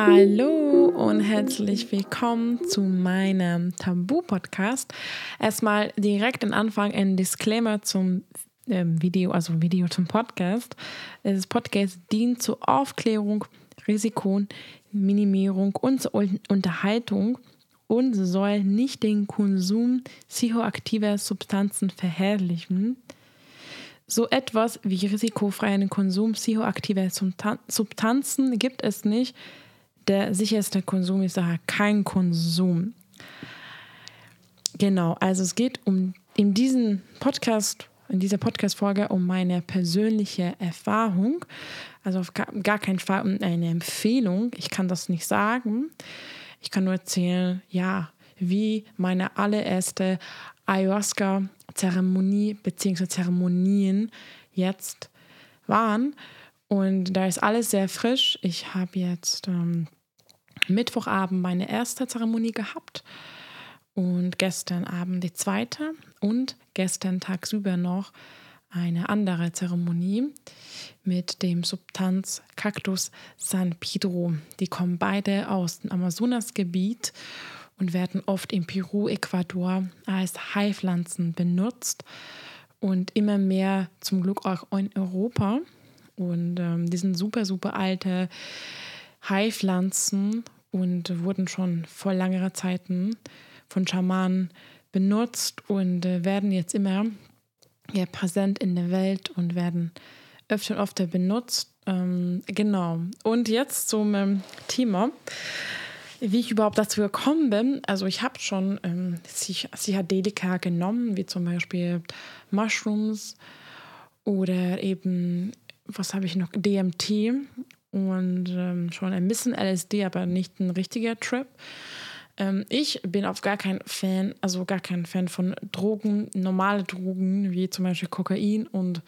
Hallo und herzlich willkommen zu meinem Tabu-Podcast. Erstmal direkt am Anfang ein Disclaimer zum äh, Video, also Video zum Podcast. Das Podcast dient zur Aufklärung, Risikominimierung und zur Unterhaltung und soll nicht den Konsum psychoaktiver Substanzen verherrlichen. So etwas wie risikofreien Konsum psychoaktiver Substanzen gibt es nicht. Der sicherste Konsum ist daher kein Konsum. Genau, also es geht um in diesem Podcast, in dieser Podcast-Folge um meine persönliche Erfahrung. Also auf gar, keinen Fall um eine Empfehlung. Ich kann das nicht sagen. Ich kann nur erzählen, ja, wie meine allererste Ayahuasca-Zeremonie bzw. Zeremonien jetzt waren. Und da ist alles sehr frisch. Ich habe jetzt ähm, Mittwochabend meine erste Zeremonie gehabt und gestern Abend die zweite und gestern tagsüber noch eine andere Zeremonie mit dem Substanz Cactus San Pedro. Die kommen beide aus dem Amazonasgebiet und werden oft in Peru, Ecuador als Heilpflanzen benutzt und immer mehr zum Glück auch in Europa. Und ähm, die sind super, super alte Heilpflanzen und wurden schon vor längerer Zeiten von Schamanen benutzt und äh, werden jetzt immer ja, präsent in der Welt und werden öfter und öfter benutzt. Ähm, genau. Und jetzt zum ähm, Thema, wie ich überhaupt dazu gekommen bin. Also ich habe schon ähm, Psychedelika genommen, wie zum Beispiel Mushrooms oder eben, was habe ich noch, DMT und ähm, schon ein bisschen LSD, aber nicht ein richtiger Trip. Ähm, ich bin auf gar kein Fan, also gar kein Fan von Drogen, normale Drogen wie zum Beispiel Kokain und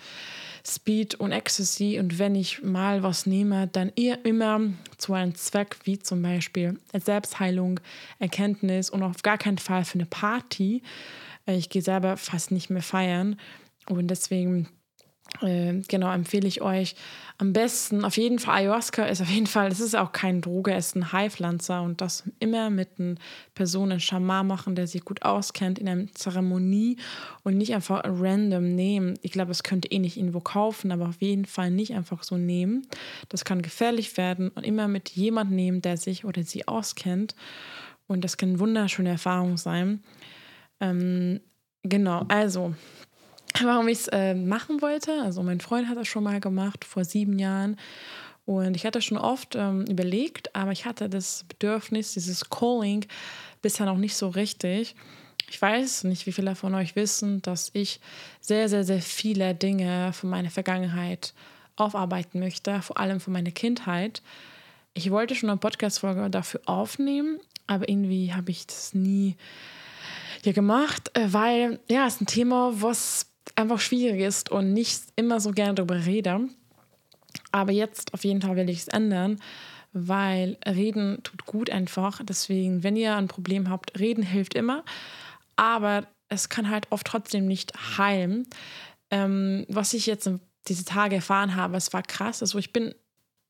Speed und Ecstasy. Und wenn ich mal was nehme, dann eher immer zu einem Zweck wie zum Beispiel Selbstheilung, Erkenntnis und auf gar keinen Fall für eine Party. Äh, ich gehe selber fast nicht mehr feiern und deswegen äh, genau, empfehle ich euch am besten, auf jeden Fall, Ayahuasca ist auf jeden Fall, das ist auch kein Droge, es ist ein Heilpflanzer und das immer mit einer Person, einem Schamar machen, der sich gut auskennt in einer Zeremonie und nicht einfach random nehmen. Ich glaube, das könnt ihr eh nicht irgendwo kaufen, aber auf jeden Fall nicht einfach so nehmen. Das kann gefährlich werden und immer mit jemandem nehmen, der sich oder sie auskennt und das kann eine wunderschöne Erfahrung sein. Ähm, genau, also warum ich es äh, machen wollte. Also mein Freund hat das schon mal gemacht vor sieben Jahren. Und ich hatte schon oft ähm, überlegt, aber ich hatte das Bedürfnis, dieses Calling bisher noch nicht so richtig. Ich weiß nicht, wie viele von euch wissen, dass ich sehr, sehr, sehr viele Dinge von meiner Vergangenheit aufarbeiten möchte, vor allem von meiner Kindheit. Ich wollte schon eine Podcast-Folge dafür aufnehmen, aber irgendwie habe ich das nie hier gemacht, äh, weil ja, es ist ein Thema, was einfach schwierig ist und nicht immer so gerne darüber rede. Aber jetzt auf jeden Fall will ich es ändern, weil reden tut gut einfach. Deswegen, wenn ihr ein Problem habt, reden hilft immer. Aber es kann halt oft trotzdem nicht heilen. Ähm, was ich jetzt diese Tage erfahren habe, es war krass. Also ich bin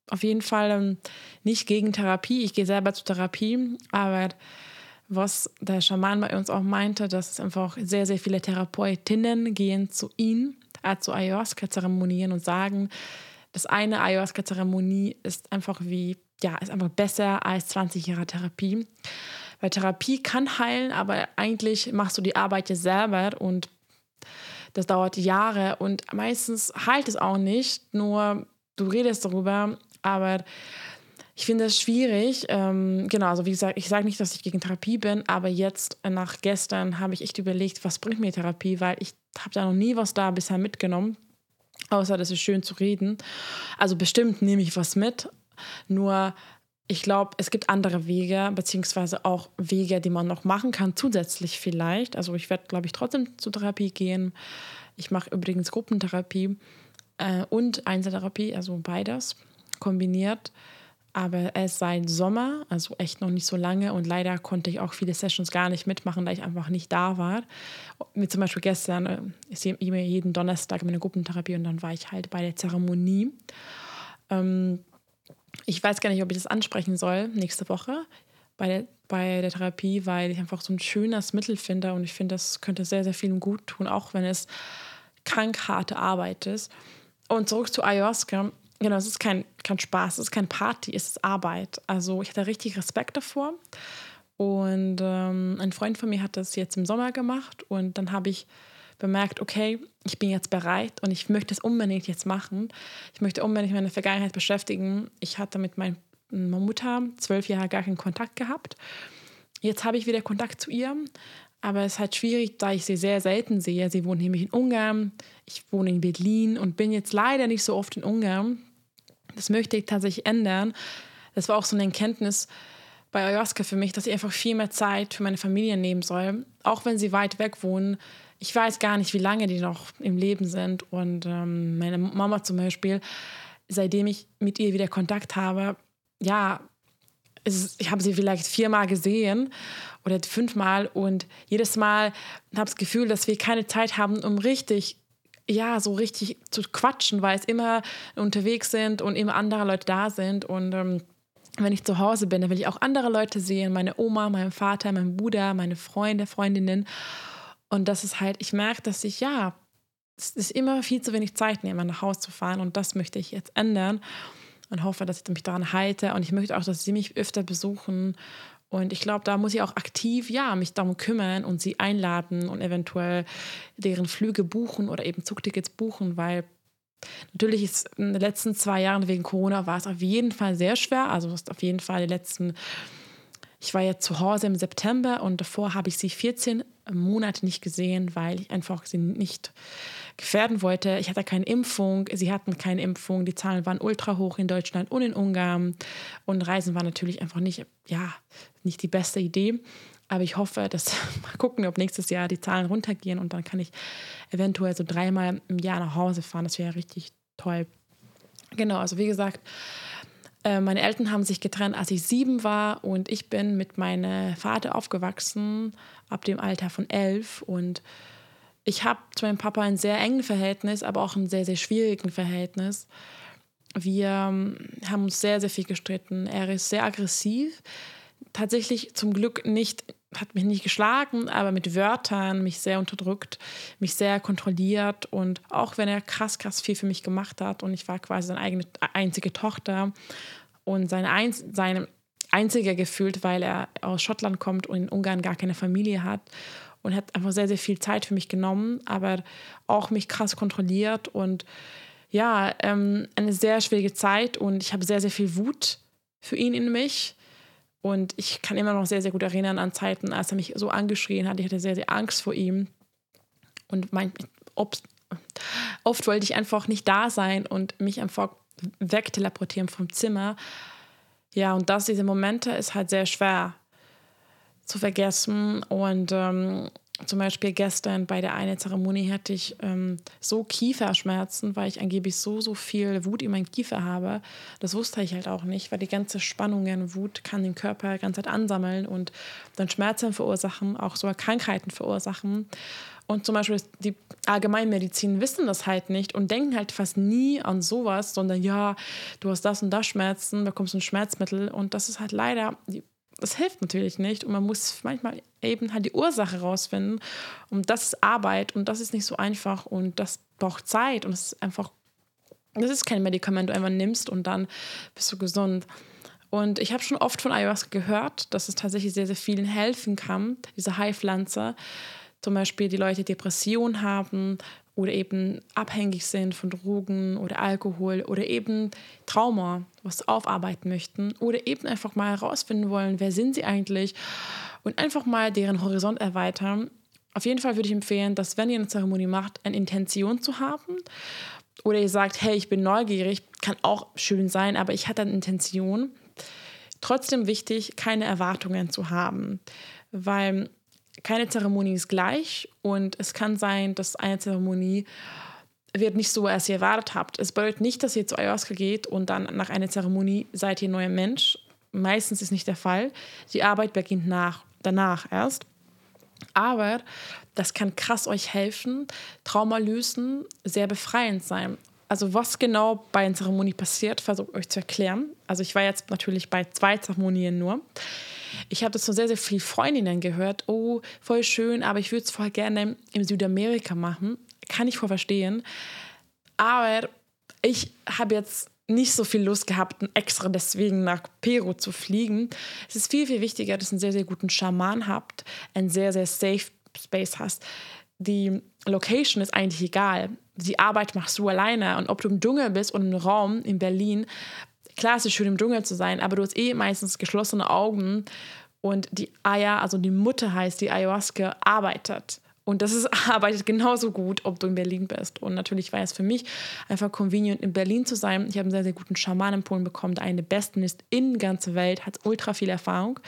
auf jeden Fall ähm, nicht gegen Therapie. Ich gehe selber zur Therapie, aber was der Schaman bei uns auch meinte, dass es einfach sehr, sehr viele Therapeutinnen gehen zu ihm, äh, zu Ayahuasca-Zeremonien und sagen, das eine Ayahuasca-Zeremonie ist einfach wie, ja, ist einfach besser als 20 Jahre Therapie. Weil Therapie kann heilen, aber eigentlich machst du die Arbeit ja selber und das dauert Jahre und meistens heilt es auch nicht, nur du redest darüber, aber ich finde es schwierig. Ähm, genau, also wie gesagt, ich sage nicht, dass ich gegen Therapie bin, aber jetzt nach gestern habe ich echt überlegt, was bringt mir Therapie, weil ich habe da noch nie was da bisher mitgenommen, außer dass es schön zu reden. Also bestimmt nehme ich was mit, nur ich glaube, es gibt andere Wege, beziehungsweise auch Wege, die man noch machen kann, zusätzlich vielleicht. Also ich werde, glaube ich, trotzdem zur Therapie gehen. Ich mache übrigens Gruppentherapie äh, und Einzeltherapie, also beides kombiniert aber es seit Sommer, also echt noch nicht so lange und leider konnte ich auch viele Sessions gar nicht mitmachen, da ich einfach nicht da war. Wie zum Beispiel gestern, äh, sehe immer jeden Donnerstag meine Gruppentherapie und dann war ich halt bei der Zeremonie. Ähm, ich weiß gar nicht, ob ich das ansprechen soll nächste Woche bei der, bei der Therapie, weil ich einfach so ein schönes Mittel finde und ich finde, das könnte sehr, sehr vielen gut tun, auch wenn es krank harte Arbeit ist. Und zurück zu Ayahuasca. Genau, es ist kein, kein Spaß, es ist kein Party, es ist Arbeit. Also ich hatte richtig Respekt davor. Und ähm, ein Freund von mir hat das jetzt im Sommer gemacht und dann habe ich bemerkt, okay, ich bin jetzt bereit und ich möchte es unbedingt jetzt machen. Ich möchte unbedingt meine Vergangenheit beschäftigen. Ich hatte mit meiner Mutter zwölf Jahre gar keinen Kontakt gehabt. Jetzt habe ich wieder Kontakt zu ihr, aber es ist halt schwierig, da ich sie sehr selten sehe. Sie wohnt nämlich in Ungarn, ich wohne in Berlin und bin jetzt leider nicht so oft in Ungarn. Das möchte ich tatsächlich ändern. Das war auch so eine Erkenntnis bei Ayahuasca für mich, dass ich einfach viel mehr Zeit für meine Familie nehmen soll. Auch wenn sie weit weg wohnen. Ich weiß gar nicht, wie lange die noch im Leben sind. Und ähm, meine Mama zum Beispiel, seitdem ich mit ihr wieder Kontakt habe, ja, ist, ich habe sie vielleicht viermal gesehen oder fünfmal und jedes Mal habe ich das Gefühl, dass wir keine Zeit haben, um richtig ja, so richtig zu quatschen, weil es immer unterwegs sind und immer andere Leute da sind. Und ähm, wenn ich zu Hause bin, dann will ich auch andere Leute sehen, meine Oma, meinen Vater, meinen Bruder, meine Freunde, Freundinnen. Und das ist halt, ich merke, dass ich, ja, es ist immer viel zu wenig Zeit nehme, nach Hause zu fahren. Und das möchte ich jetzt ändern und hoffe, dass ich mich daran halte. Und ich möchte auch, dass sie mich öfter besuchen. Und ich glaube, da muss ich auch aktiv, ja, mich darum kümmern und sie einladen und eventuell deren Flüge buchen oder eben Zugtickets buchen, weil natürlich ist in den letzten zwei Jahren wegen Corona war es auf jeden Fall sehr schwer. Also ist auf jeden Fall die letzten ich war ja zu Hause im September und davor habe ich sie 14 Monate nicht gesehen, weil ich einfach sie nicht gefährden wollte. Ich hatte keine Impfung, sie hatten keine Impfung, die Zahlen waren ultra hoch in Deutschland und in Ungarn und Reisen war natürlich einfach nicht, ja, nicht die beste Idee. Aber ich hoffe, dass mal gucken, ob nächstes Jahr die Zahlen runtergehen und dann kann ich eventuell so dreimal im Jahr nach Hause fahren. Das wäre richtig toll. Genau, also wie gesagt, äh, meine Eltern haben sich getrennt, als ich sieben war und ich bin mit meinem Vater aufgewachsen ab dem Alter von elf und ich habe zu meinem Papa ein sehr enges Verhältnis, aber auch ein sehr, sehr schwieriges Verhältnis. Wir ähm, haben uns sehr, sehr viel gestritten. Er ist sehr aggressiv. Tatsächlich zum Glück nicht, hat mich nicht geschlagen, aber mit Wörtern mich sehr unterdrückt, mich sehr kontrolliert. Und auch wenn er krass, krass viel für mich gemacht hat und ich war quasi seine eigene einzige Tochter und seine, ein, seine einzige gefühlt, weil er aus Schottland kommt und in Ungarn gar keine Familie hat und hat einfach sehr, sehr viel Zeit für mich genommen, aber auch mich krass kontrolliert und ja, ähm, eine sehr schwierige Zeit und ich habe sehr, sehr viel Wut für ihn in mich. Und ich kann immer noch sehr, sehr gut erinnern an Zeiten, als er mich so angeschrien hat. Ich hatte sehr, sehr Angst vor ihm. Und mein, oft, oft wollte ich einfach nicht da sein und mich einfach wegteleportieren vom Zimmer. Ja, und das, diese Momente ist halt sehr schwer zu vergessen. Und ähm, zum Beispiel gestern bei der einen Zeremonie hatte ich ähm, so Kieferschmerzen, weil ich angeblich so, so viel Wut in meinem Kiefer habe. Das wusste ich halt auch nicht, weil die ganze Spannung in Wut kann den Körper die ganze Zeit ansammeln und dann Schmerzen verursachen, auch sogar Krankheiten verursachen. Und zum Beispiel die Allgemeinmedizin wissen das halt nicht und denken halt fast nie an sowas, sondern ja, du hast das und das Schmerzen, bekommst ein Schmerzmittel und das ist halt leider die das hilft natürlich nicht und man muss manchmal eben halt die Ursache rausfinden und das ist Arbeit und das ist nicht so einfach und das braucht Zeit und es ist einfach, das ist kein Medikament, du einfach nimmst und dann bist du gesund. Und ich habe schon oft von Ayahuasca gehört, dass es tatsächlich sehr, sehr vielen helfen kann, diese Heilpflanze. Zum Beispiel die Leute, die Depression haben oder eben abhängig sind von Drogen oder Alkohol oder eben Trauma, was aufarbeiten möchten oder eben einfach mal herausfinden wollen, wer sind sie eigentlich und einfach mal deren Horizont erweitern. Auf jeden Fall würde ich empfehlen, dass wenn ihr eine Zeremonie macht, eine Intention zu haben oder ihr sagt, hey, ich bin neugierig, kann auch schön sein, aber ich hatte eine Intention. Trotzdem wichtig, keine Erwartungen zu haben, weil keine Zeremonie ist gleich und es kann sein, dass eine Zeremonie wird nicht so, als ihr erwartet habt. Es bedeutet nicht, dass ihr zu Ayahuasca geht und dann nach einer Zeremonie seid ihr neuer Mensch. Meistens ist nicht der Fall. Die Arbeit beginnt nach, danach erst. Aber das kann krass euch helfen, Trauma lösen, sehr befreiend sein. also was genau bei einer Zeremonie passiert, versuche euch zu erklären. Also ich war jetzt natürlich bei zwei Zeremonien nur. Ich habe das von sehr, sehr vielen Freundinnen gehört. Oh, voll schön, aber ich würde es voll gerne in Südamerika machen. Kann ich voll verstehen. Aber ich habe jetzt nicht so viel Lust gehabt, extra deswegen nach Peru zu fliegen. Es ist viel, viel wichtiger, dass ihr einen sehr, sehr guten Schaman habt, einen sehr, sehr safe Space hast. Die Location ist eigentlich egal. Die Arbeit machst du alleine. Und ob du im Dschungel bist oder im Raum in Berlin, klar ist es schön im Dschungel zu sein, aber du hast eh meistens geschlossene Augen und die Aya, also die Mutter heißt, die Ayahuasca, arbeitet. Und das ist, arbeitet genauso gut, ob du in Berlin bist. Und natürlich war es für mich einfach convenient, in Berlin zu sein. Ich habe einen sehr, sehr guten Schaman in Polen bekommen, der einer der besten ist in der ganzen Welt, hat ultra viel Erfahrung,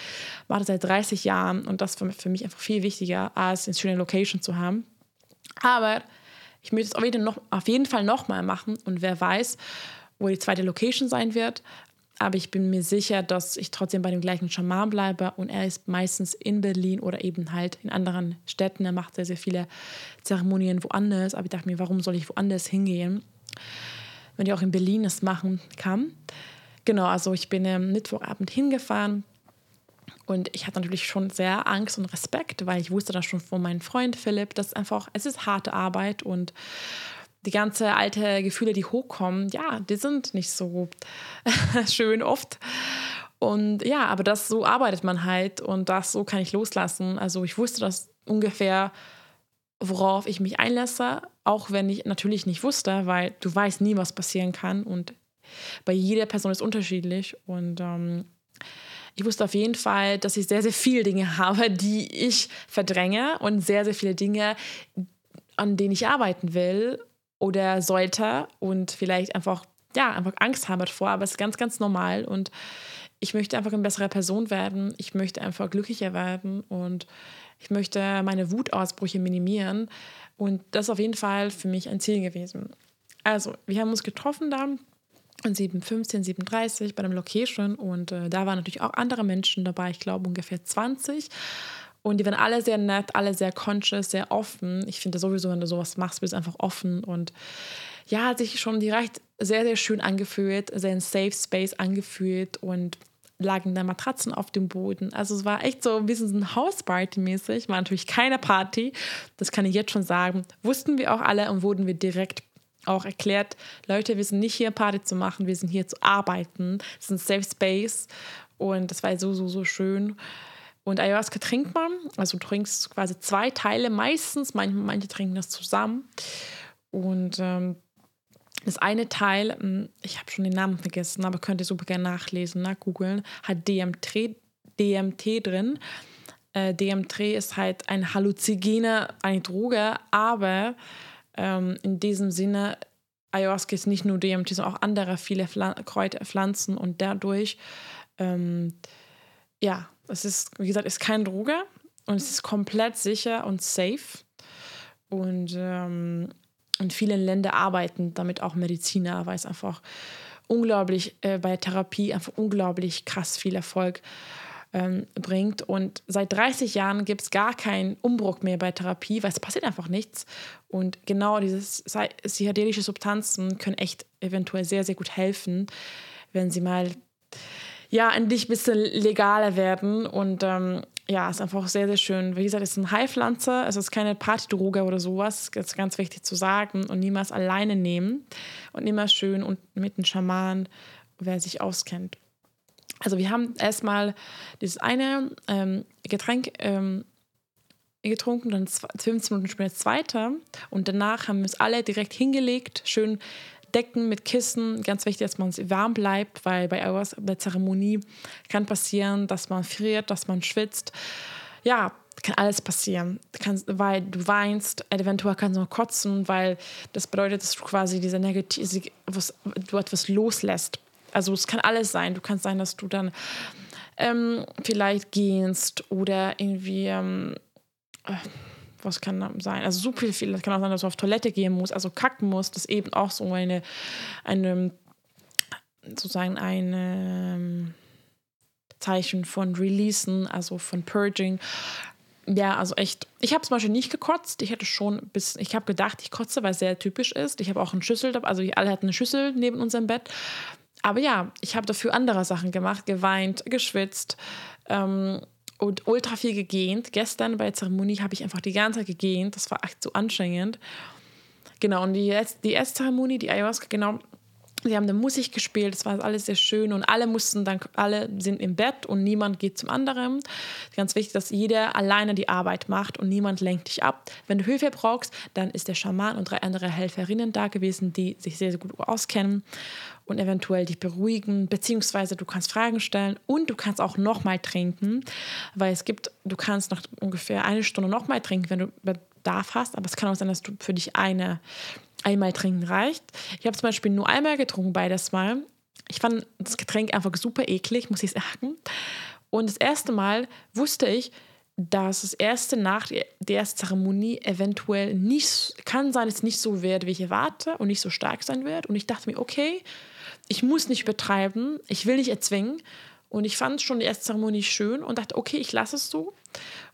macht das seit 30 Jahren. Und das war für mich einfach viel wichtiger, als eine schöne Location zu haben. Aber ich möchte es auf jeden Fall nochmal machen. Und wer weiß, wo die zweite Location sein wird aber ich bin mir sicher, dass ich trotzdem bei dem gleichen Schaman bleibe und er ist meistens in Berlin oder eben halt in anderen Städten. Er macht sehr, sehr viele Zeremonien woanders, aber ich dachte mir, warum soll ich woanders hingehen, wenn ich auch in Berlin es machen kann. Genau, also ich bin am Mittwochabend hingefahren und ich hatte natürlich schon sehr Angst und Respekt, weil ich wusste das schon von meinem Freund Philipp, dass einfach, es ist harte Arbeit und die ganze alte Gefühle, die hochkommen, ja, die sind nicht so schön oft. Und ja, aber das so arbeitet man halt und das so kann ich loslassen. Also ich wusste das ungefähr, worauf ich mich einlasse, auch wenn ich natürlich nicht wusste, weil du weißt nie, was passieren kann und bei jeder Person ist unterschiedlich und ähm, ich wusste auf jeden Fall, dass ich sehr, sehr viele Dinge habe, die ich verdränge und sehr, sehr viele Dinge, an denen ich arbeiten will oder sollte und vielleicht einfach, ja, einfach Angst haben davor, aber es ist ganz, ganz normal und ich möchte einfach eine bessere Person werden, ich möchte einfach glücklicher werden und ich möchte meine Wutausbrüche minimieren und das ist auf jeden Fall für mich ein Ziel gewesen. Also, wir haben uns getroffen da um 7.15, 7.30 bei einem Location und äh, da waren natürlich auch andere Menschen dabei, ich glaube ungefähr 20 und die waren alle sehr nett, alle sehr conscious, sehr offen. Ich finde sowieso, wenn du sowas machst, bist du einfach offen. Und ja, hat sich schon direkt sehr, sehr schön angefühlt, sehr ein Safe Space angefühlt und lagen da Matratzen auf dem Boden. Also es war echt so ein bisschen so ein Hausparty-mäßig. War natürlich keine Party, das kann ich jetzt schon sagen. Wussten wir auch alle und wurden wir direkt auch erklärt, Leute, wir sind nicht hier Party zu machen, wir sind hier zu arbeiten. Es ist ein Safe Space und das war so, so, so schön. Und Ayahuasca trinkt man, also du trinkst quasi zwei Teile meistens, manche, manche trinken das zusammen. Und ähm, das eine Teil, hm, ich habe schon den Namen vergessen, aber könnt ihr super gerne nachlesen, nach googeln, hat DMT, DMT drin. Äh, DMT ist halt ein Halluzigene, eine Droge, aber ähm, in diesem Sinne, Ayahuasca ist nicht nur DMT, sondern auch andere viele Pfl Kräuter, Pflanzen und dadurch, ähm, ja, es ist, wie gesagt, ist kein Droge und es ist komplett sicher und safe. Und ähm, in vielen Ländern arbeiten damit auch Mediziner, weil es einfach unglaublich äh, bei Therapie einfach unglaublich krass viel Erfolg ähm, bringt. Und seit 30 Jahren gibt es gar keinen Umbruch mehr bei Therapie, weil es passiert einfach nichts. Und genau diese psychedelische Substanzen können echt eventuell sehr, sehr gut helfen, wenn sie mal ja, endlich ein bisschen legaler werden. Und ähm, ja, ist einfach sehr, sehr schön. Wie gesagt, es ist ein Heilpflanze, es ist keine Partydroge oder sowas. Das ist ganz wichtig zu sagen. Und niemals alleine nehmen. Und immer schön und mit einem Schaman, wer sich auskennt. Also wir haben erstmal dieses eine ähm, Getränk ähm, getrunken, dann 15 Minuten später das zweite. Und danach haben wir es alle direkt hingelegt, schön Decken mit Kissen. Ganz wichtig, dass man warm bleibt, weil bei der Zeremonie kann passieren, dass man friert, dass man schwitzt. Ja, kann alles passieren. Kann, weil du weinst, eventuell kannst du kotzen, weil das bedeutet, dass du quasi diese negative, du etwas loslässt. Also es kann alles sein. Du kannst sein, dass du dann ähm, vielleicht gehst oder irgendwie ähm, äh, was kann sein? Also super viel, das kann auch sein, dass du auf Toilette gehen musst, also kacken musst, das ist eben auch so eine, eine sozusagen ein ähm, Zeichen von Releasen, also von Purging. ja, also echt. Ich habe zum Beispiel nicht gekotzt. Ich hätte schon bis, ich habe gedacht, ich kotze, weil es sehr typisch ist. Ich habe auch eine Schüssel, also alle hatten eine Schüssel neben unserem Bett. Aber ja, ich habe dafür andere Sachen gemacht, geweint, geschwitzt ähm, und ultra viel gegähnt. Gestern bei der Zeremonie habe ich einfach die ganze Zeit gegähnt. Das war echt so anstrengend. Genau, und die, die erste Zeremonie, die Ayahuasca, genau, Sie haben dann Musik gespielt, es war alles sehr schön und alle mussten dann, alle sind im Bett und niemand geht zum anderen. Ganz wichtig, dass jeder alleine die Arbeit macht und niemand lenkt dich ab. Wenn du Hilfe brauchst, dann ist der Schaman und drei andere Helferinnen da gewesen, die sich sehr, sehr gut auskennen und eventuell dich beruhigen, beziehungsweise du kannst Fragen stellen und du kannst auch nochmal trinken, weil es gibt, du kannst nach ungefähr eine Stunde nochmal trinken, wenn du Bedarf hast, aber es kann auch sein, dass du für dich eine einmal trinken reicht. Ich habe zum Beispiel nur einmal getrunken, beides Mal. Ich fand das Getränk einfach super eklig, muss ich sagen. Und das erste Mal wusste ich, dass das erste nach der ersten Zeremonie eventuell nicht, kann sein, dass es nicht so wird, wie ich erwarte und nicht so stark sein wird. Und ich dachte mir, okay, ich muss nicht betreiben, ich will nicht erzwingen. Und ich fand schon die erste Zeremonie schön und dachte, okay, ich lasse es so.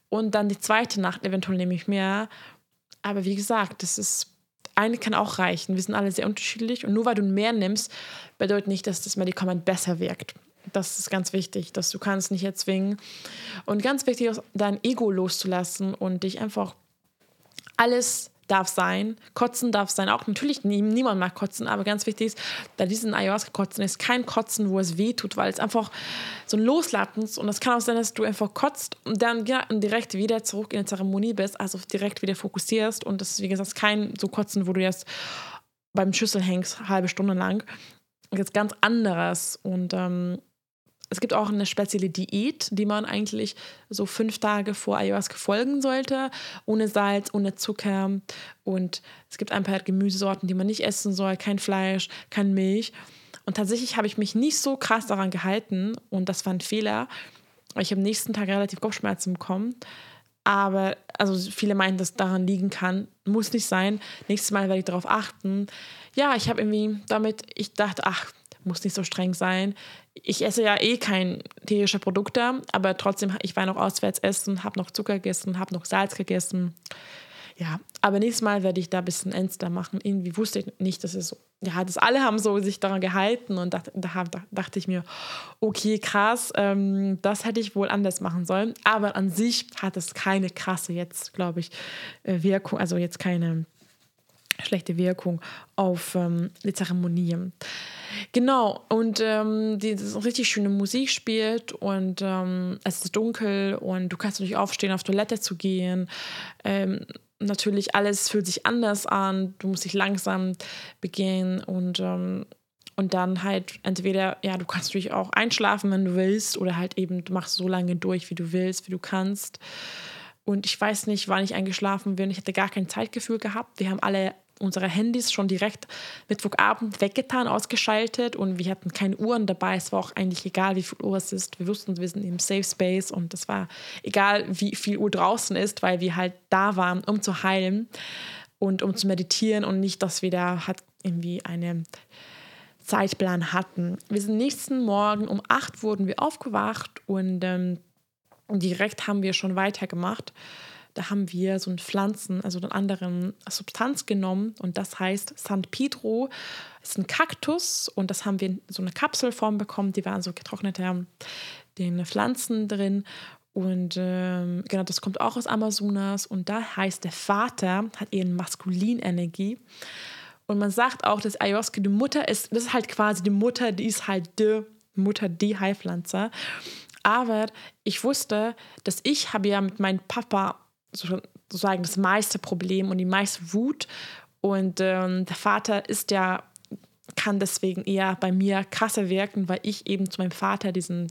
Und dann die zweite Nacht eventuell nehme ich mehr. Aber wie gesagt, das ist eine kann auch reichen. Wir sind alle sehr unterschiedlich und nur weil du mehr nimmst, bedeutet nicht, dass das Medikament besser wirkt. Das ist ganz wichtig, dass du kannst nicht erzwingen. Und ganz wichtig dein Ego loszulassen und dich einfach alles darf sein. Kotzen darf sein. Auch natürlich, niemand mag kotzen, aber ganz wichtig ist, da diesen Ayahuasca-Kotzen ist kein Kotzen, wo es weh tut, weil es einfach so ein Loslappen ist. Und es kann auch sein, dass du einfach kotzt und dann ja, direkt wieder zurück in die Zeremonie bist, also direkt wieder fokussierst. Und das ist, wie gesagt, kein so Kotzen, wo du jetzt beim Schüssel hängst, halbe Stunde lang. Jetzt ganz anderes. Und ähm, es gibt auch eine spezielle Diät, die man eigentlich so fünf Tage vor Ayahuasca folgen sollte. Ohne Salz, ohne Zucker. Und es gibt ein paar Gemüsesorten, die man nicht essen soll. Kein Fleisch, kein Milch. Und tatsächlich habe ich mich nicht so krass daran gehalten. Und das war ein Fehler. Ich habe am nächsten Tag relativ Kopfschmerzen bekommen. Aber also viele meinen, dass daran liegen kann. Muss nicht sein. Nächstes Mal werde ich darauf achten. Ja, ich habe irgendwie damit, ich dachte, ach, muss nicht so streng sein. Ich esse ja eh kein tierische Produkte, aber trotzdem, ich war noch auswärts essen, habe noch Zucker gegessen, habe noch Salz gegessen. Ja, aber nächstes Mal werde ich da ein bisschen ernster machen. Irgendwie wusste ich nicht, dass es so, ja, das alle haben so sich daran gehalten und da, da, da dachte ich mir, okay, krass, ähm, das hätte ich wohl anders machen sollen. Aber an sich hat es keine krasse jetzt, glaube ich, äh, Wirkung, also jetzt keine schlechte Wirkung auf ähm, die Zeremonie. Genau, und ähm, die richtig schöne Musik spielt und ähm, es ist dunkel und du kannst natürlich aufstehen, auf Toilette zu gehen. Ähm, natürlich, alles fühlt sich anders an, du musst dich langsam begehen und, ähm, und dann halt entweder, ja, du kannst natürlich auch einschlafen, wenn du willst, oder halt eben, du machst so lange durch, wie du willst, wie du kannst. Und ich weiß nicht, wann ich eingeschlafen bin. Ich hatte gar kein Zeitgefühl gehabt. Wir haben alle unsere Handys schon direkt Mittwochabend weggetan, ausgeschaltet und wir hatten keine Uhren dabei. Es war auch eigentlich egal, wie viel Uhr es ist. Wir wussten, wir sind im Safe Space und es war egal, wie viel Uhr draußen ist, weil wir halt da waren, um zu heilen und um zu meditieren und nicht, dass wir da halt irgendwie einen Zeitplan hatten. Wir sind nächsten Morgen um 8 wurden wir aufgewacht und ähm, direkt haben wir schon weitergemacht da haben wir so ein Pflanzen, also eine andere Substanz genommen und das heißt San Pedro. Das ist ein Kaktus und das haben wir in so eine Kapselform bekommen. Die waren so getrocknete den Pflanzen drin und ähm, genau, das kommt auch aus Amazonas und da heißt der Vater hat eine Maskulinenergie. Und man sagt auch, dass Ayahuasca die Mutter ist, das ist halt quasi die Mutter, die ist halt die Mutter, die Heilpflanze. Aber ich wusste, dass ich habe ja mit meinem Papa sozusagen das meiste Problem und die meiste Wut. Und ähm, der Vater ist ja, kann deswegen eher bei mir krasser wirken, weil ich eben zu meinem Vater diesen,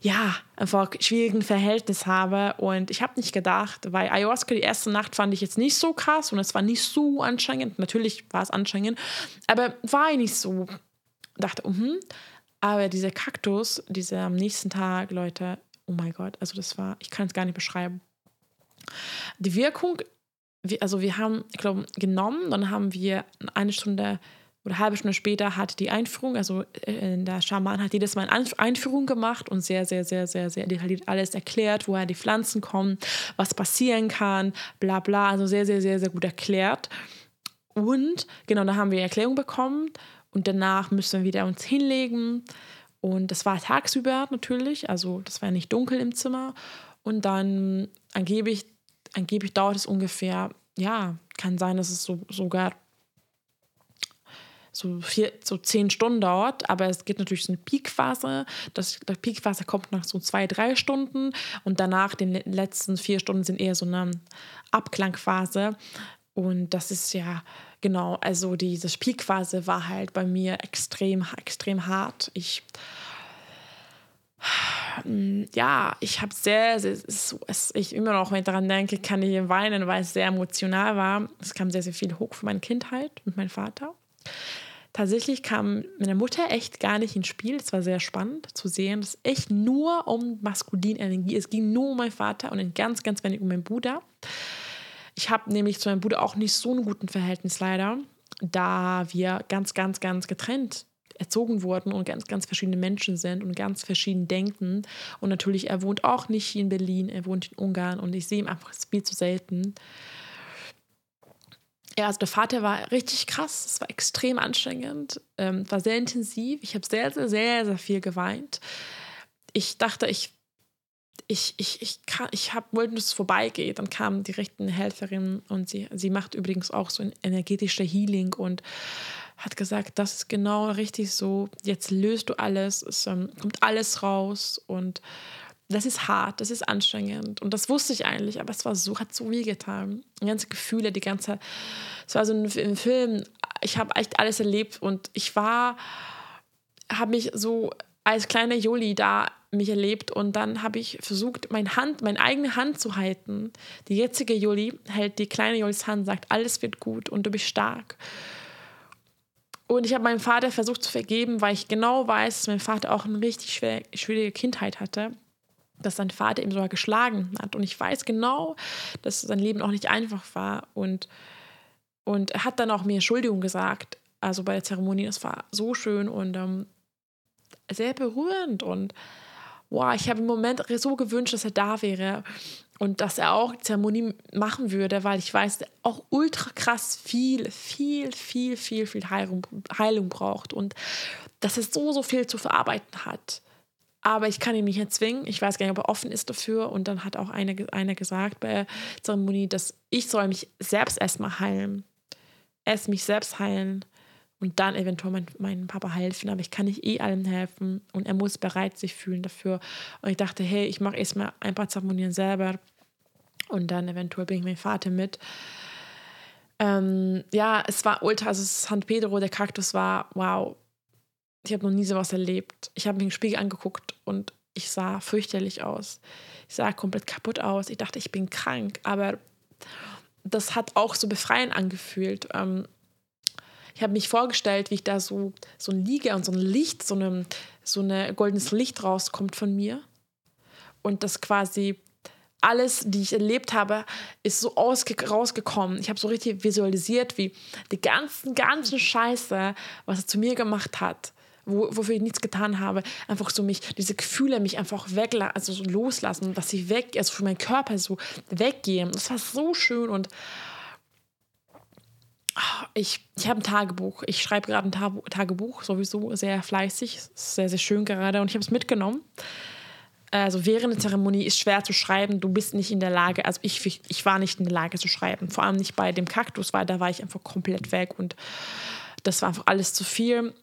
ja, einfach schwierigen Verhältnis habe. Und ich habe nicht gedacht, weil Ayahuasca die erste Nacht fand ich jetzt nicht so krass und es war nicht so anstrengend. Natürlich war es anstrengend, aber war nicht so. Dachte, uh -huh. aber dieser Kaktus, dieser am nächsten Tag, Leute, oh mein Gott, also das war, ich kann es gar nicht beschreiben. Die Wirkung, also wir haben, ich glaube, genommen, dann haben wir eine Stunde oder eine halbe Stunde später hat die Einführung, also äh, der Schaman hat jedes Mal eine Einführung gemacht und sehr, sehr, sehr, sehr, sehr detailliert alles erklärt, woher die Pflanzen kommen, was passieren kann, bla bla. Also sehr, sehr, sehr, sehr gut erklärt. Und genau, da haben wir Erklärung bekommen und danach müssen wir wieder uns hinlegen. Und das war tagsüber natürlich, also das war nicht dunkel im Zimmer. Und dann angeblich, angeblich dauert es ungefähr, ja, kann sein, dass es so, sogar so, vier, so zehn Stunden dauert, aber es gibt natürlich so eine Peakphase. Das, das Peakphase kommt nach so zwei, drei Stunden und danach, die letzten vier Stunden sind eher so eine Abklangphase. Und das ist ja, genau, also diese Peakphase war halt bei mir extrem, extrem hart. Ich ja, ich habe sehr, sehr, ich immer noch, wenn ich daran denke, kann ich weinen, weil es sehr emotional war. Es kam sehr, sehr viel hoch für meine Kindheit und meinen Vater. Tatsächlich kam meine Mutter echt gar nicht ins Spiel. Es war sehr spannend zu sehen, dass echt nur um maskuline Energie Es ging nur um meinen Vater und ganz, ganz wenig um meinen Bruder. Ich habe nämlich zu meinem Bruder auch nicht so ein guten Verhältnis leider, da wir ganz, ganz, ganz getrennt erzogen wurden und ganz, ganz verschiedene Menschen sind und ganz verschieden denken. Und natürlich, er wohnt auch nicht hier in Berlin, er wohnt in Ungarn und ich sehe ihn einfach viel zu selten. Ja, also der Vater war richtig krass, es war extrem anstrengend, ähm, war sehr intensiv. Ich habe sehr, sehr, sehr, sehr viel geweint. Ich dachte, ich ich, ich, ich, kann, ich hab, wollte, dass es vorbeigeht. Dann kam die rechten Helferin und sie, sie macht übrigens auch so ein energetischer Healing und hat gesagt, das ist genau richtig so. Jetzt löst du alles, es ähm, kommt alles raus und das ist hart, das ist anstrengend. Und das wusste ich eigentlich, aber es war so, hat so weh getan. Die ganze Gefühle, die ganze, es war so ein, ein Film, ich habe echt alles erlebt und ich war, habe mich so als kleine Joli da mich erlebt und dann habe ich versucht, meine Hand, meine eigene Hand zu halten. Die jetzige Joli hält die kleine Jolis Hand, sagt, alles wird gut und du bist stark. Und ich habe meinem Vater versucht zu vergeben, weil ich genau weiß, dass mein Vater auch eine richtig schwer, schwierige Kindheit hatte dass sein Vater ihm sogar geschlagen hat. Und ich weiß genau, dass sein Leben auch nicht einfach war. Und, und er hat dann auch mir Entschuldigung gesagt, also bei der Zeremonie. Das war so schön und ähm, sehr berührend. Und wow, ich habe im Moment so gewünscht, dass er da wäre und dass er auch Zeremonie machen würde, weil ich weiß, er auch ultra krass viel, viel, viel, viel, viel Heilung, Heilung braucht und dass er so, so viel zu verarbeiten hat aber ich kann ihn nicht erzwingen. Ich weiß gar nicht, ob er offen ist dafür. Und dann hat auch einer, einer gesagt bei der Zeremonie, dass ich soll mich selbst erstmal heilen. Erst mich selbst heilen und dann eventuell mein, meinem Papa helfen. Aber ich kann nicht eh allen helfen und er muss bereit sich fühlen dafür. Und ich dachte, hey, ich mache erstmal ein paar Zeremonien selber und dann eventuell bringe ich meinen Vater mit. Ähm, ja, es war ultra, also San Pedro, der Kaktus war, wow, ich habe noch nie sowas erlebt. Ich habe mir den Spiegel angeguckt und ich sah fürchterlich aus. Ich sah komplett kaputt aus. Ich dachte, ich bin krank. Aber das hat auch so befreiend angefühlt. Ähm, ich habe mich vorgestellt, wie ich da so, so liege und so ein Licht, so ein so eine goldenes Licht rauskommt von mir. Und das quasi alles, die ich erlebt habe, ist so rausgekommen. Ich habe so richtig visualisiert, wie die ganzen, ganzen Scheiße, was er zu mir gemacht hat, wo, wofür ich nichts getan habe, einfach so mich, diese Gefühle mich einfach weglassen, also so loslassen, dass sie weg, also für meinen Körper so weggehen. Das war so schön und ich, ich habe ein Tagebuch. Ich schreibe gerade ein Tagebuch, sowieso sehr fleißig, sehr, sehr schön gerade und ich habe es mitgenommen. Also während der Zeremonie ist schwer zu schreiben. Du bist nicht in der Lage, also ich, ich war nicht in der Lage zu schreiben. Vor allem nicht bei dem Kaktus, weil da war ich einfach komplett weg und das war einfach alles zu viel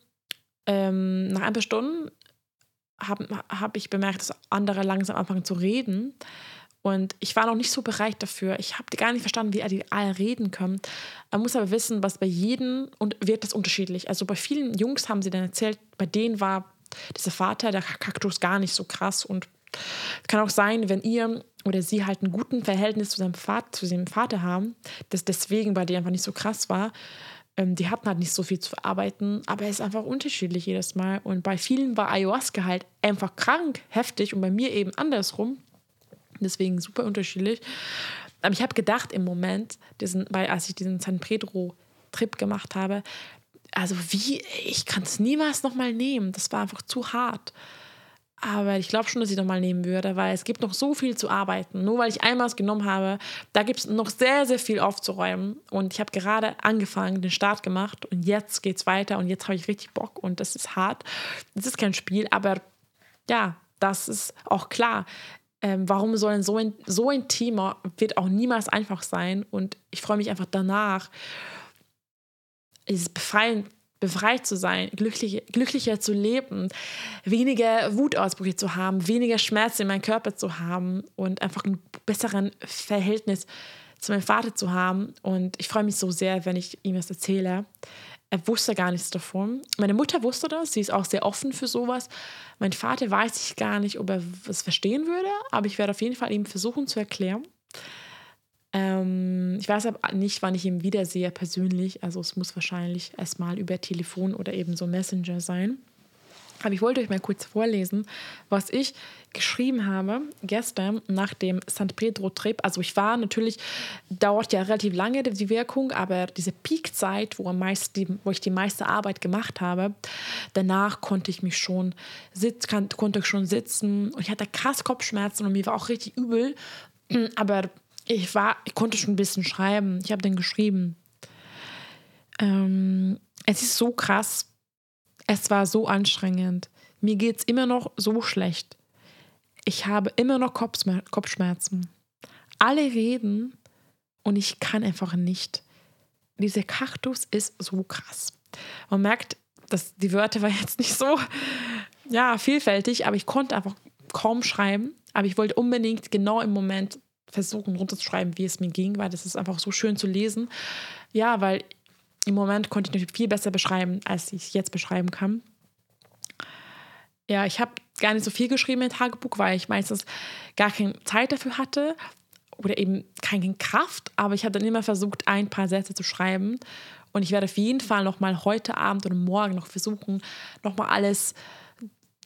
ähm, nach ein paar Stunden habe hab ich bemerkt, dass andere langsam anfangen zu reden. Und ich war noch nicht so bereit dafür. Ich habe gar nicht verstanden, wie die alle reden können. Man muss aber wissen, was bei jedem und wird das unterschiedlich. Also bei vielen Jungs haben sie dann erzählt, bei denen war dieser Vater, der Kaktus, gar nicht so krass. Und es kann auch sein, wenn ihr oder sie halt einen guten Verhältnis zu seinem Vater, zu seinem Vater haben, dass deswegen bei dir einfach nicht so krass war. Ähm, die hatten halt nicht so viel zu verarbeiten, aber es ist einfach unterschiedlich jedes Mal. Und bei vielen war Ayahuasca halt einfach krank, heftig und bei mir eben andersrum. Deswegen super unterschiedlich. Aber ich habe gedacht im Moment, diesen, weil als ich diesen San Pedro Trip gemacht habe, also wie, ich kann es niemals nochmal nehmen. Das war einfach zu hart. Aber ich glaube schon, dass ich nochmal nehmen würde, weil es gibt noch so viel zu arbeiten. Nur weil ich einmal es genommen habe, da gibt es noch sehr, sehr viel aufzuräumen. Und ich habe gerade angefangen, den Start gemacht und jetzt geht es weiter und jetzt habe ich richtig Bock und das ist hart. Das ist kein Spiel, aber ja, das ist auch klar. Ähm, warum soll so ein, so ein Thema wird auch niemals einfach sein und ich freue mich einfach danach, es befreien, befreit zu sein, glücklich, glücklicher zu leben, weniger Wutausbrüche zu haben, weniger Schmerzen in meinem Körper zu haben und einfach ein besseres Verhältnis zu meinem Vater zu haben. Und ich freue mich so sehr, wenn ich ihm das erzähle. Er wusste gar nichts davon. Meine Mutter wusste das, sie ist auch sehr offen für sowas. Mein Vater weiß ich gar nicht, ob er es verstehen würde, aber ich werde auf jeden Fall ihm versuchen zu erklären. Ähm, ich weiß aber nicht, wann ich ihn wiedersehe persönlich. Also es muss wahrscheinlich erstmal über Telefon oder eben so Messenger sein. Aber ich wollte euch mal kurz vorlesen, was ich geschrieben habe gestern nach dem St. Pedro-Trip. Also ich war natürlich, dauert ja relativ lange die Wirkung, aber diese Peakzeit, wo, wo ich die meiste Arbeit gemacht habe, danach konnte ich mich schon sitzen, konnte ich schon sitzen und ich hatte krass Kopfschmerzen und mir war auch richtig übel. Aber ich war, ich konnte schon ein bisschen schreiben. Ich habe den geschrieben. Ähm, es ist so krass. Es war so anstrengend. Mir geht es immer noch so schlecht. Ich habe immer noch Kopfschmerzen. Alle reden und ich kann einfach nicht. Dieser Kaktus ist so krass. Man merkt, dass die Wörter waren jetzt nicht so ja, vielfältig, aber ich konnte einfach kaum schreiben. Aber ich wollte unbedingt genau im Moment versuchen runterzuschreiben, wie es mir ging, weil das ist einfach so schön zu lesen. Ja, weil im Moment konnte ich natürlich viel besser beschreiben, als ich jetzt beschreiben kann. Ja, ich habe gar nicht so viel geschrieben im Tagebuch, weil ich meistens gar keine Zeit dafür hatte oder eben keine Kraft. Aber ich habe dann immer versucht, ein paar Sätze zu schreiben. Und ich werde auf jeden Fall noch mal heute Abend oder morgen noch versuchen, noch mal alles,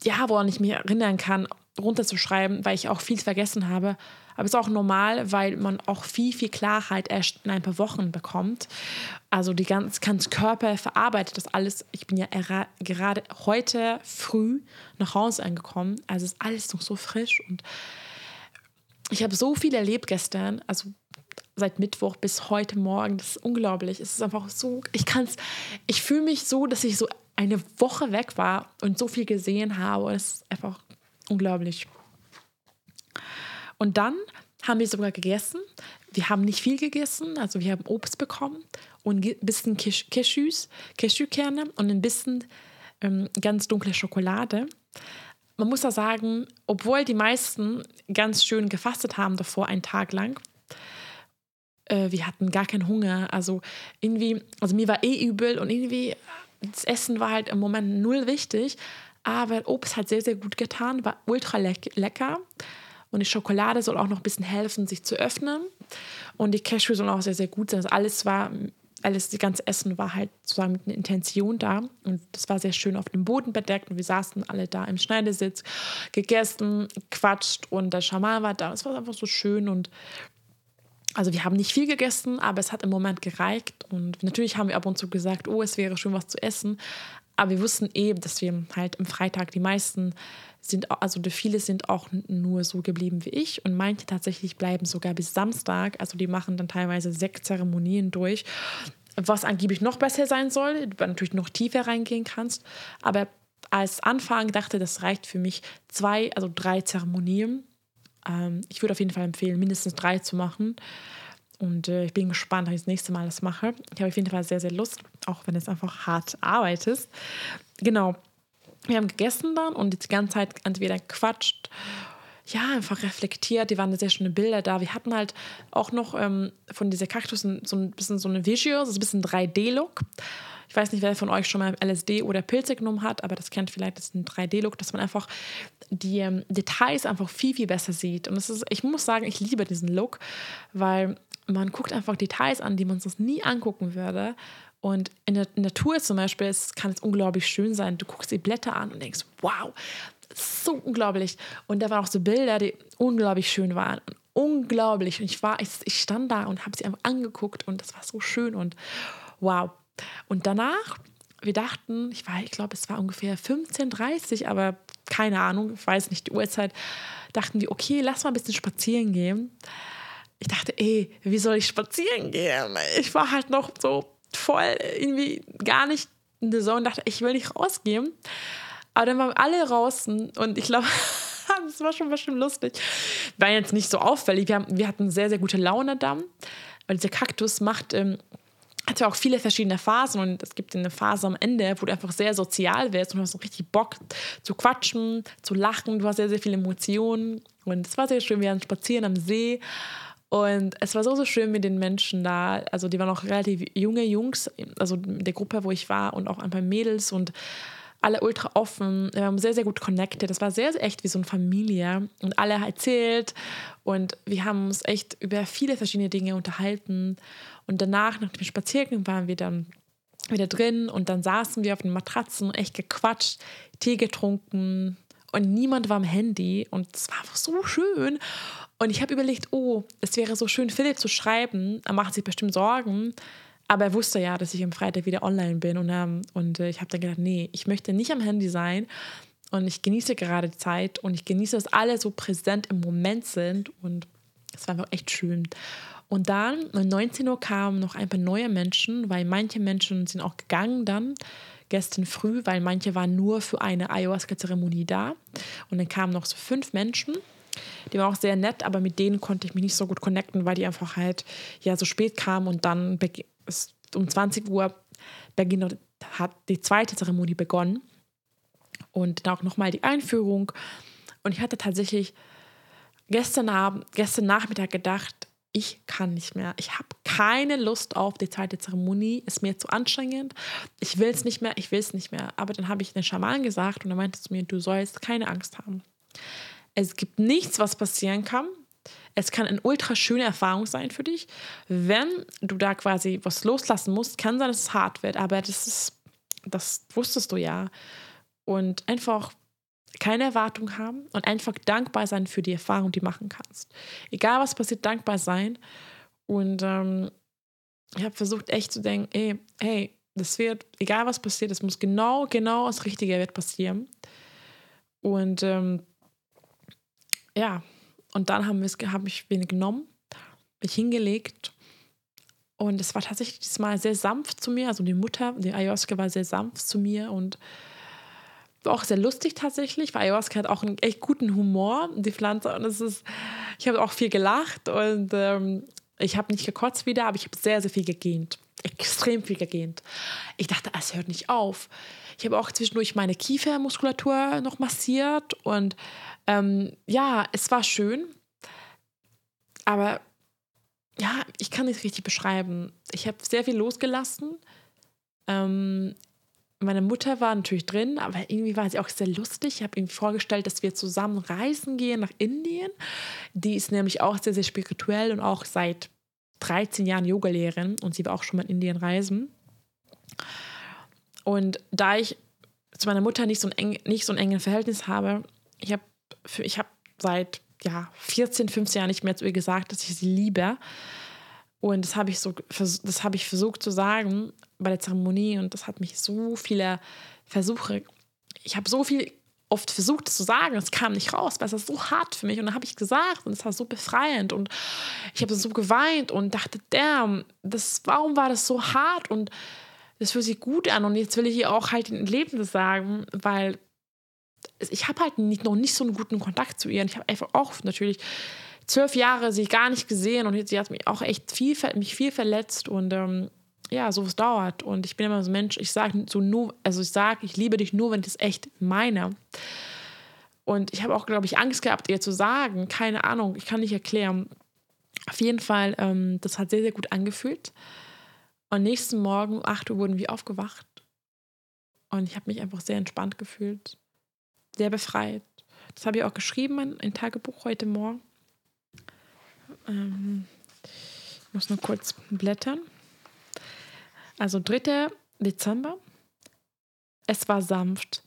ja, woran ich mich erinnern kann, runterzuschreiben, weil ich auch viel vergessen habe. Aber es ist auch normal, weil man auch viel, viel Klarheit erst in ein paar Wochen bekommt. Also die ganz, ganz Körper verarbeitet das alles. Ich bin ja gerade heute früh nach Hause angekommen. Also ist alles noch so frisch und ich habe so viel erlebt gestern. Also seit Mittwoch bis heute Morgen. Das ist unglaublich. Es ist einfach so, ich kann es, ich fühle mich so, dass ich so eine Woche weg war und so viel gesehen habe. Es ist einfach unglaublich. Und dann haben wir sogar gegessen. Wir haben nicht viel gegessen, also wir haben Obst bekommen und ein bisschen Cashews, Cashewkerne und ein bisschen ähm, ganz dunkle Schokolade. Man muss da sagen, obwohl die meisten ganz schön gefastet haben davor, einen Tag lang, äh, wir hatten gar keinen Hunger. Also irgendwie, also mir war eh übel und irgendwie das Essen war halt im Moment null wichtig. Aber Obst hat sehr, sehr gut getan, war ultra lecker. Und die Schokolade soll auch noch ein bisschen helfen, sich zu öffnen. Und die Cashew sollen auch sehr, sehr gut sein. Also alles war, alles, das ganze Essen war halt sozusagen mit einer Intention da. Und das war sehr schön auf dem Boden bedeckt. Und wir saßen alle da im Schneidersitz, gegessen, quatscht und der Schaman war da. Es war einfach so schön und also wir haben nicht viel gegessen, aber es hat im Moment gereicht. Und natürlich haben wir ab und zu gesagt, oh, es wäre schön was zu essen. Aber wir wussten eben, dass wir halt am Freitag die meisten sind, also viele sind auch nur so geblieben wie ich und manche tatsächlich bleiben sogar bis Samstag. Also die machen dann teilweise sechs Zeremonien durch, was angeblich noch besser sein soll, du natürlich noch tiefer reingehen kannst. Aber als Anfang dachte, das reicht für mich zwei, also drei Zeremonien. Ähm, ich würde auf jeden Fall empfehlen, mindestens drei zu machen. Und äh, ich bin gespannt, ob ich das nächste Mal das mache. Ich habe auf jeden Fall sehr, sehr Lust, auch wenn es einfach hart arbeitest. Genau. Wir haben gegessen dann und die ganze Zeit entweder quatscht, ja, einfach reflektiert. Die waren sehr schöne Bilder da. Wir hatten halt auch noch ähm, von dieser Kaktus so ein bisschen so eine Visual, so ein bisschen 3D-Look. Ich weiß nicht, wer von euch schon mal LSD oder Pilze genommen hat, aber das kennt vielleicht, das ist ein 3D-Look, dass man einfach die ähm, Details einfach viel, viel besser sieht. Und das ist, ich muss sagen, ich liebe diesen Look, weil man guckt einfach Details an, die man sonst nie angucken würde. Und in der Natur zum Beispiel es kann es unglaublich schön sein. Du guckst die Blätter an und denkst, wow, so unglaublich. Und da waren auch so Bilder, die unglaublich schön waren. Unglaublich. Und ich war, ich, ich stand da und habe sie einfach angeguckt und das war so schön und wow. Und danach wir dachten, ich war, ich glaube, es war ungefähr 15.30 aber keine Ahnung, ich weiß nicht die Uhrzeit, dachten wir, okay, lass mal ein bisschen spazieren gehen. Ich dachte, ey, wie soll ich spazieren gehen? Ich war halt noch so voll irgendwie gar nicht in der Zone, dachte, ich will nicht rausgehen. Aber dann waren alle draußen und ich glaube, das war schon bestimmt lustig. War jetzt nicht so auffällig. Wir, haben, wir hatten sehr, sehr gute Laune da, weil dieser Kaktus macht ähm, hat ja auch viele verschiedene Phasen und es gibt eine Phase am Ende, wo du einfach sehr sozial wirst und hast so richtig Bock zu quatschen, zu lachen. Du hast sehr, sehr viele Emotionen und es war sehr schön. Wir waren spazieren am See und es war so, so schön mit den Menschen da. Also die waren auch relativ junge Jungs, also der Gruppe, wo ich war und auch ein paar Mädels und alle ultra offen, wir haben sehr, sehr gut connected. Das war sehr, sehr echt wie so eine Familie und alle erzählt und wir haben uns echt über viele verschiedene Dinge unterhalten und danach, nach dem Spaziergang, waren wir dann wieder drin und dann saßen wir auf den Matratzen, echt gequatscht, Tee getrunken und niemand war am Handy und es war einfach so schön. Und ich habe überlegt, oh, es wäre so schön, Philipp zu schreiben. Er macht sich bestimmt Sorgen. Aber er wusste ja, dass ich am Freitag wieder online bin. Und, ähm, und äh, ich habe dann gedacht, nee, ich möchte nicht am Handy sein. Und ich genieße gerade Zeit und ich genieße, dass alle so präsent im Moment sind. Und es war einfach echt schön. Und dann um 19 Uhr kamen noch ein paar neue Menschen, weil manche Menschen sind auch gegangen dann gestern früh, weil manche waren nur für eine Ayahuasca-Zeremonie da. Und dann kamen noch so fünf Menschen. Die waren auch sehr nett, aber mit denen konnte ich mich nicht so gut connecten, weil die einfach halt ja so spät kamen und dann um 20 Uhr hat die zweite Zeremonie begonnen und dann auch nochmal die Einführung. Und ich hatte tatsächlich gestern Abend, gestern Nachmittag gedacht, ich kann nicht mehr. Ich habe keine Lust auf die zweite Zeremonie. Ist mir zu anstrengend. Ich will es nicht mehr. Ich will es nicht mehr. Aber dann habe ich den Schaman gesagt und er meinte zu mir, du sollst keine Angst haben. Es gibt nichts, was passieren kann. Es kann eine ultra schöne Erfahrung sein für dich. Wenn du da quasi was loslassen musst, kann sein, dass es hart wird, aber das ist, das wusstest du ja. Und einfach keine Erwartung haben und einfach dankbar sein für die Erfahrung, die du machen kannst. Egal was passiert, dankbar sein. Und ähm, ich habe versucht, echt zu denken, ey, hey, das wird, egal was passiert, es muss genau, genau das Richtige wird passieren. Und ähm, ja, und dann haben habe ich wen genommen, mich hingelegt und es war tatsächlich diesmal sehr sanft zu mir. Also die Mutter, die Ayahuasca war sehr sanft zu mir und auch sehr lustig tatsächlich, weil Ayahuasca hat auch einen echt guten Humor, die Pflanze. Und es ist, ich habe auch viel gelacht und ähm, ich habe nicht gekotzt wieder, aber ich habe sehr, sehr viel gegähnt. Extrem viel gegähnt. Ich dachte, es hört nicht auf. Ich habe auch zwischendurch meine Kiefermuskulatur noch massiert und ähm, ja, es war schön, aber ja, ich kann nicht richtig beschreiben. Ich habe sehr viel losgelassen. Ähm, meine Mutter war natürlich drin, aber irgendwie war sie auch sehr lustig. Ich habe ihm vorgestellt, dass wir zusammen reisen gehen nach Indien. Die ist nämlich auch sehr, sehr spirituell und auch seit 13 Jahren Yogalehrerin und sie war auch schon mal in Indien reisen. Und da ich zu meiner Mutter nicht so ein, eng, nicht so ein enges Verhältnis habe, ich habe ich habe seit ja, 14, 15 Jahren nicht mehr zu ihr gesagt, dass ich sie liebe. Und das habe ich so, das ich versucht zu sagen bei der Zeremonie und das hat mich so viele Versuche, ich habe so viel oft versucht es zu sagen, es kam nicht raus, weil es war so hart für mich und dann habe ich gesagt und es war so befreiend und ich habe so geweint und dachte, damn, das, warum war das so hart und das fühlt sich gut an und jetzt will ich ihr auch halt in Leben sagen, weil ich habe halt nicht, noch nicht so einen guten Kontakt zu ihr. Und ich habe einfach auch natürlich zwölf Jahre sie gar nicht gesehen und sie hat mich auch echt viel, mich viel verletzt und ähm, ja, sowas dauert. Und ich bin immer so ein Mensch, ich sage so nur, also ich sage, ich liebe dich nur, wenn ich es echt meine. Und ich habe auch, glaube ich, Angst gehabt, ihr zu sagen. Keine Ahnung, ich kann nicht erklären. Auf jeden Fall, ähm, das hat sehr, sehr gut angefühlt. Und nächsten Morgen, um 8 Uhr, wurden wir aufgewacht. Und ich habe mich einfach sehr entspannt gefühlt sehr befreit. Das habe ich auch geschrieben in Tagebuch heute Morgen. Ähm, ich muss nur kurz blättern. Also 3. Dezember. Es war sanft,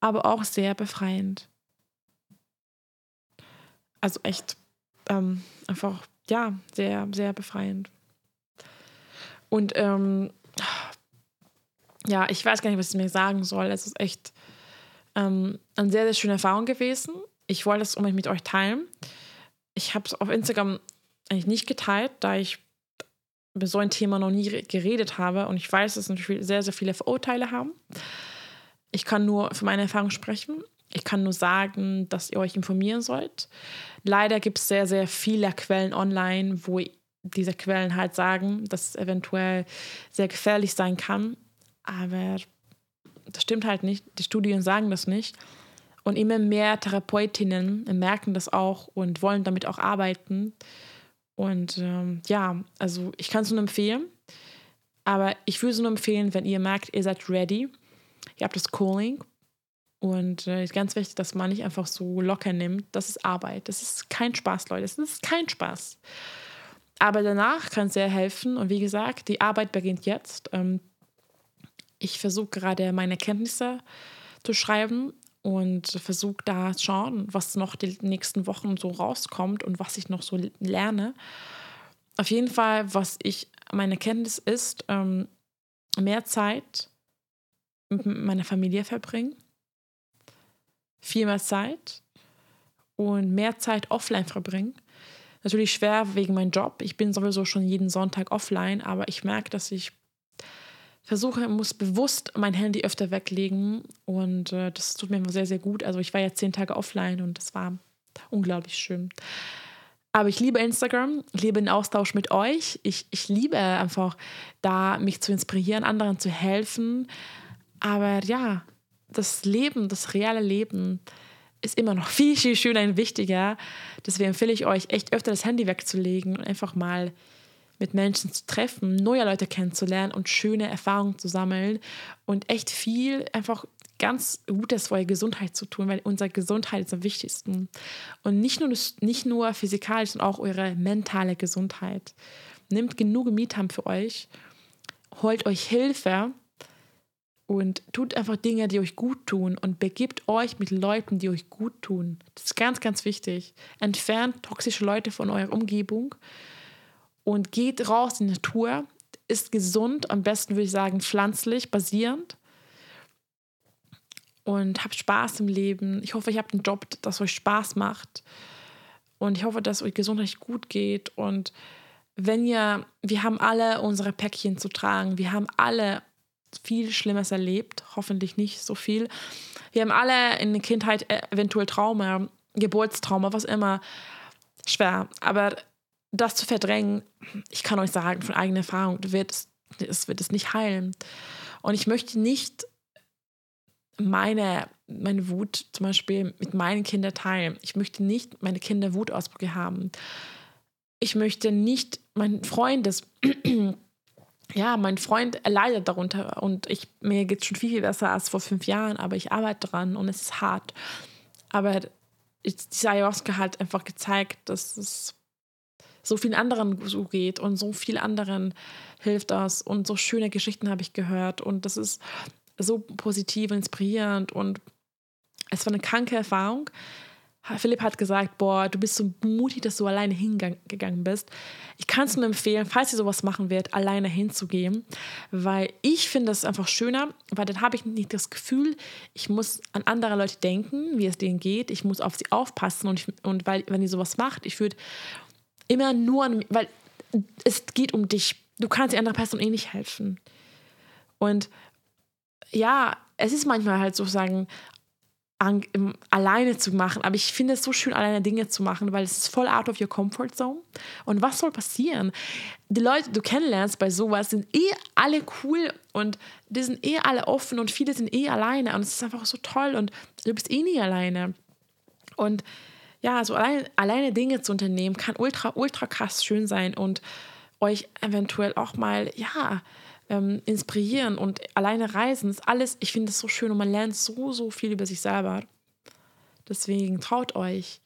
aber auch sehr befreiend. Also echt ähm, einfach, ja, sehr, sehr befreiend. Und ähm, ja, ich weiß gar nicht, was ich mir sagen soll. Es ist echt ähm, eine sehr, sehr schöne Erfahrung gewesen. Ich wollte es unbedingt mit euch teilen. Ich habe es auf Instagram eigentlich nicht geteilt, da ich über so ein Thema noch nie geredet habe und ich weiß, dass natürlich sehr, sehr viele Vorurteile haben. Ich kann nur für meine Erfahrung sprechen. Ich kann nur sagen, dass ihr euch informieren sollt. Leider gibt es sehr, sehr viele Quellen online, wo diese Quellen halt sagen, dass es eventuell sehr gefährlich sein kann. Aber das stimmt halt nicht. Die Studien sagen das nicht. Und immer mehr Therapeutinnen merken das auch und wollen damit auch arbeiten. Und ähm, ja, also ich kann es nur empfehlen. Aber ich würde es nur empfehlen, wenn ihr merkt, ihr seid ready. Ihr habt das Calling. Und es äh, ist ganz wichtig, dass man nicht einfach so locker nimmt. Das ist Arbeit. Das ist kein Spaß, Leute. Das ist kein Spaß. Aber danach kann es sehr helfen. Und wie gesagt, die Arbeit beginnt jetzt. Ähm, ich versuche gerade meine Kenntnisse zu schreiben und versuche da schauen, was noch die nächsten Wochen so rauskommt und was ich noch so lerne. Auf jeden Fall, was ich meine Kenntnis ist, ähm, mehr Zeit mit meiner Familie verbringen, viel mehr Zeit und mehr Zeit offline verbringen. Natürlich schwer wegen meinem Job. Ich bin sowieso schon jeden Sonntag offline, aber ich merke, dass ich versuche, muss bewusst mein Handy öfter weglegen und äh, das tut mir sehr, sehr gut. Also ich war ja zehn Tage offline und das war unglaublich schön. Aber ich liebe Instagram, ich liebe den Austausch mit euch. Ich, ich liebe einfach da, mich zu inspirieren, anderen zu helfen. Aber ja, das Leben, das reale Leben ist immer noch viel, viel schöner und wichtiger. Deswegen empfehle ich euch, echt öfter das Handy wegzulegen und einfach mal mit Menschen zu treffen, neue Leute kennenzulernen und schöne Erfahrungen zu sammeln und echt viel einfach ganz Gutes für eure Gesundheit zu tun, weil unsere Gesundheit ist am wichtigsten. Und nicht nur, nicht nur physikalisch, sondern auch eure mentale Gesundheit. Nehmt genug Mietam für euch, holt euch Hilfe und tut einfach Dinge, die euch gut tun und begibt euch mit Leuten, die euch gut tun. Das ist ganz, ganz wichtig. Entfernt toxische Leute von eurer Umgebung und geht raus in die Natur, ist gesund, am besten würde ich sagen pflanzlich, basierend und habt Spaß im Leben. Ich hoffe, ihr habt einen Job, das euch Spaß macht und ich hoffe, dass euch gesundheitlich gut geht und wenn ihr, wir haben alle unsere Päckchen zu tragen, wir haben alle viel Schlimmes erlebt, hoffentlich nicht so viel. Wir haben alle in der Kindheit eventuell Trauma, Geburtstrauma, was immer. Schwer. Aber das zu verdrängen, ich kann euch sagen, von eigener Erfahrung, wird es, es wird es nicht heilen. Und ich möchte nicht meine, meine Wut zum Beispiel mit meinen Kindern teilen. Ich möchte nicht meine Kinder Wutausbrüche haben. Ich möchte nicht mein Freundes, ja, mein Freund leidet darunter und ich, mir geht es schon viel, viel besser als vor fünf Jahren, aber ich arbeite dran und es ist hart. Aber diese Ayahuasca hat einfach gezeigt, dass es so vielen anderen so geht und so viel anderen hilft das und so schöne Geschichten habe ich gehört und das ist so positiv, inspirierend und es war eine kranke Erfahrung. Philipp hat gesagt, boah, du bist so mutig, dass du alleine hingegangen bist. Ich kann es nur empfehlen, falls ihr sowas machen werdet, alleine hinzugehen, weil ich finde es einfach schöner, weil dann habe ich nicht das Gefühl, ich muss an andere Leute denken, wie es denen geht, ich muss auf sie aufpassen und, ich, und weil, wenn ihr sowas macht, ich würde immer nur an, weil es geht um dich. Du kannst die andere Person eh nicht helfen. Und ja, es ist manchmal halt sozusagen an, im, alleine zu machen, aber ich finde es so schön, alleine Dinge zu machen, weil es ist voll out of your comfort zone. Und was soll passieren? Die Leute, die du kennenlernst bei sowas, sind eh alle cool und die sind eh alle offen und viele sind eh alleine und es ist einfach so toll und du bist eh nie alleine. Und ja, so alleine, alleine Dinge zu unternehmen, kann ultra, ultra krass schön sein und euch eventuell auch mal, ja, ähm, inspirieren und alleine reisen ist alles, ich finde es so schön und man lernt so, so viel über sich selber. Deswegen traut euch.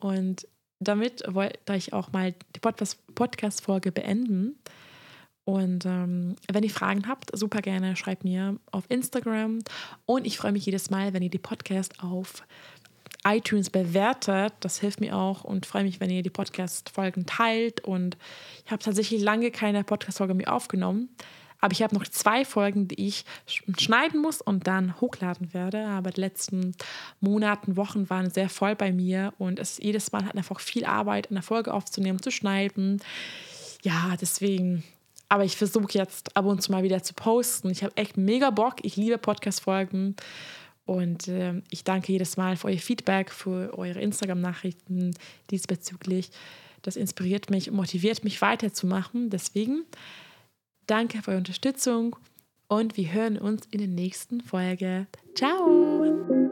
Und damit wollte ich auch mal die Podcast-Folge beenden. Und ähm, wenn ihr Fragen habt, super gerne schreibt mir auf Instagram. Und ich freue mich jedes Mal, wenn ihr die Podcast auf iTunes bewertet. Das hilft mir auch und freue mich, wenn ihr die Podcast-Folgen teilt. Und ich habe tatsächlich lange keine Podcast-Folge mehr aufgenommen. Aber ich habe noch zwei Folgen, die ich schneiden muss und dann hochladen werde. Aber die letzten Monaten, Wochen waren sehr voll bei mir und es jedes Mal hat einfach viel Arbeit, eine Folge aufzunehmen, zu schneiden. Ja, deswegen aber ich versuche jetzt ab und zu mal wieder zu posten. Ich habe echt mega Bock. Ich liebe Podcast-Folgen. Und äh, ich danke jedes Mal für euer Feedback, für eure Instagram-Nachrichten diesbezüglich. Das inspiriert mich und motiviert mich weiterzumachen. Deswegen danke für eure Unterstützung und wir hören uns in der nächsten Folge. Ciao!